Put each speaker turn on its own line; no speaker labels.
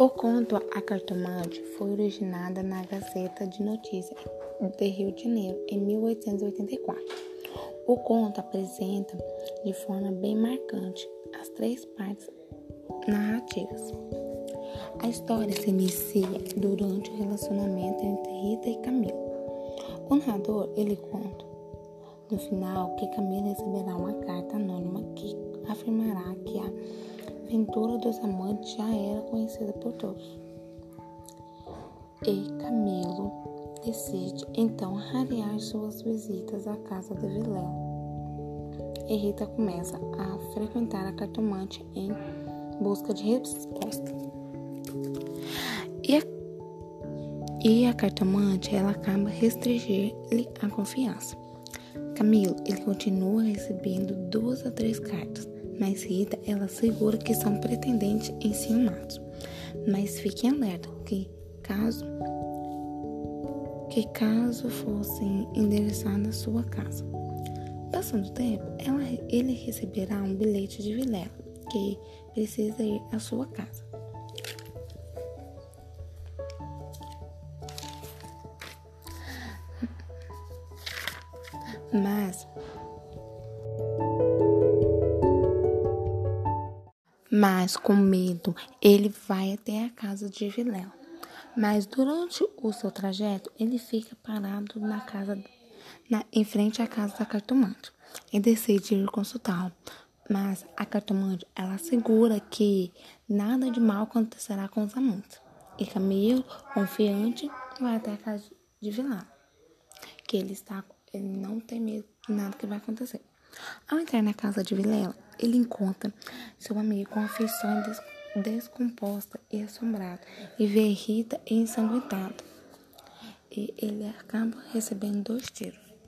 O conto A Cartomante foi originada na Gazeta de Notícias de Rio de Janeiro, em 1884. O conto apresenta de forma bem marcante as três partes narrativas. A história se inicia durante o relacionamento entre Rita e Camilo. O narrador, ele conta no final que Camilo receberá uma carta anônima que afirmará que a aventura dos amantes já era conhecida por todos. E Camilo decide então rarear suas visitas à casa de Vilela. E Rita começa a frequentar a cartomante em busca de resposta. E a, e a cartomante ela acaba restringir-lhe a confiança. Camilo ele continua recebendo duas a três cartas mas Rita ela assegura que são pretendentes enciumados. Mas fiquem alerta que caso que caso fossem endereçados à sua casa. Passando o tempo, ela, ele receberá um bilhete de Vilela que precisa ir à sua casa. Mas Mas, com medo, ele vai até a casa de Vilela. Mas durante o seu trajeto, ele fica parado na casa, na, em frente à casa da cartomante e decide ir consultá-lo. Mas a cartomante, ela assegura que nada de mal acontecerá com os amantes. E Camilo, confiante, vai até a casa de Vilela. Que ele está, ele não tem medo de nada que vai acontecer. Ao entrar na casa de Vilela, ele encontra seu amigo com a feição des descomposta e assombrado e vê Rita ensanguentada. E ele acaba recebendo dois tiros.